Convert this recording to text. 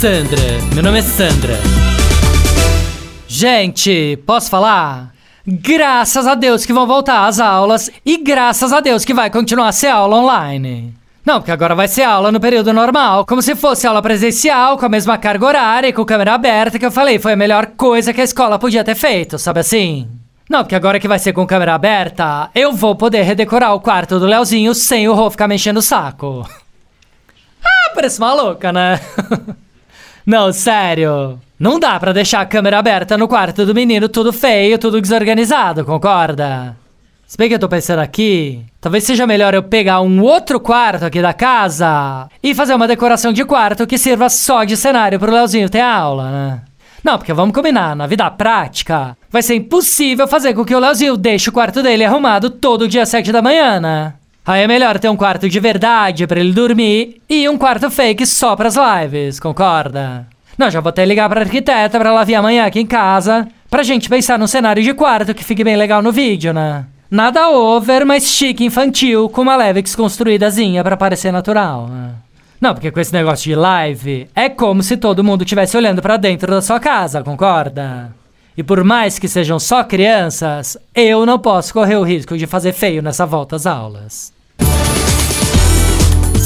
Sandra, meu nome é Sandra. Gente, posso falar? Graças a Deus que vão voltar às aulas e graças a Deus que vai continuar a ser aula online. Não, porque agora vai ser aula no período normal, como se fosse aula presencial, com a mesma carga horária e com câmera aberta, que eu falei foi a melhor coisa que a escola podia ter feito, sabe assim? Não, porque agora que vai ser com câmera aberta, eu vou poder redecorar o quarto do Leozinho sem o Rô ficar mexendo o saco. Ah, parece maluca, né? Não, sério. Não dá pra deixar a câmera aberta no quarto do menino tudo feio, tudo desorganizado, concorda? Se bem que eu tô pensando aqui, talvez seja melhor eu pegar um outro quarto aqui da casa e fazer uma decoração de quarto que sirva só de cenário pro Leozinho ter aula, né? Não, porque vamos combinar, na vida prática, vai ser impossível fazer com que o Leozinho deixe o quarto dele arrumado todo dia às 7 da manhã, né? Aí é melhor ter um quarto de verdade para ele dormir e um quarto fake só pras lives, concorda? Não, já vou até ligar pra arquiteta pra ela vir amanhã aqui em casa pra gente pensar num cenário de quarto que fique bem legal no vídeo, né? Nada over, mas chique infantil, com uma leve desconstruídazinha pra parecer natural, né? Não, porque com esse negócio de live, é como se todo mundo estivesse olhando pra dentro da sua casa, concorda? E por mais que sejam só crianças, eu não posso correr o risco de fazer feio nessa volta às aulas.